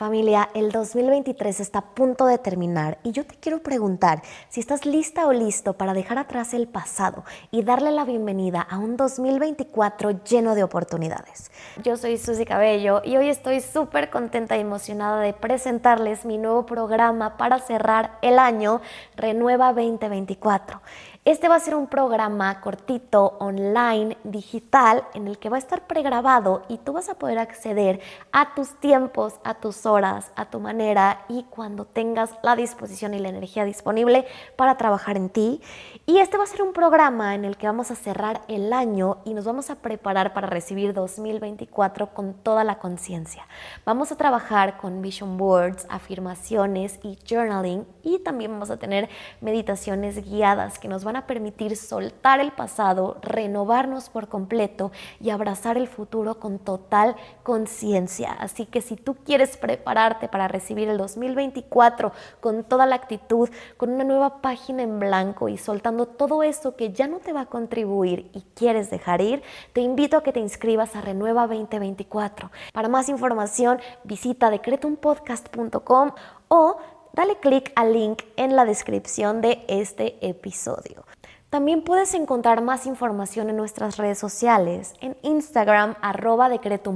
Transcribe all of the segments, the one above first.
Familia, el 2023 está a punto de terminar y yo te quiero preguntar si estás lista o listo para dejar atrás el pasado y darle la bienvenida a un 2024 lleno de oportunidades. Yo soy Susy Cabello y hoy estoy súper contenta y emocionada de presentarles mi nuevo programa para cerrar el año Renueva 2024. Este va a ser un programa cortito, online, digital, en el que va a estar pregrabado y tú vas a poder acceder a tus tiempos, a tus horas, a tu manera y cuando tengas la disposición y la energía disponible para trabajar en ti. Y este va a ser un programa en el que vamos a cerrar el año y nos vamos a preparar para recibir 2024 con toda la conciencia. Vamos a trabajar con vision boards, afirmaciones y journaling y también vamos a tener meditaciones guiadas que nos van a permitir soltar el pasado, renovarnos por completo y abrazar el futuro con total conciencia. Así que si tú quieres prepararte para recibir el 2024 con toda la actitud, con una nueva página en blanco y soltando todo eso que ya no te va a contribuir y quieres dejar ir, te invito a que te inscribas a Renueva 2024. Para más información, visita decretumpodcast.com o dale clic al link en la descripción de este episodio. También puedes encontrar más información en nuestras redes sociales, en Instagram arroba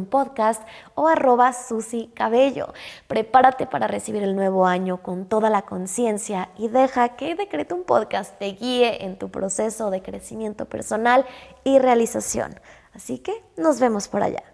podcast o arroba Susi Cabello. Prepárate para recibir el nuevo año con toda la conciencia y deja que Decretum Podcast te guíe en tu proceso de crecimiento personal y realización. Así que nos vemos por allá.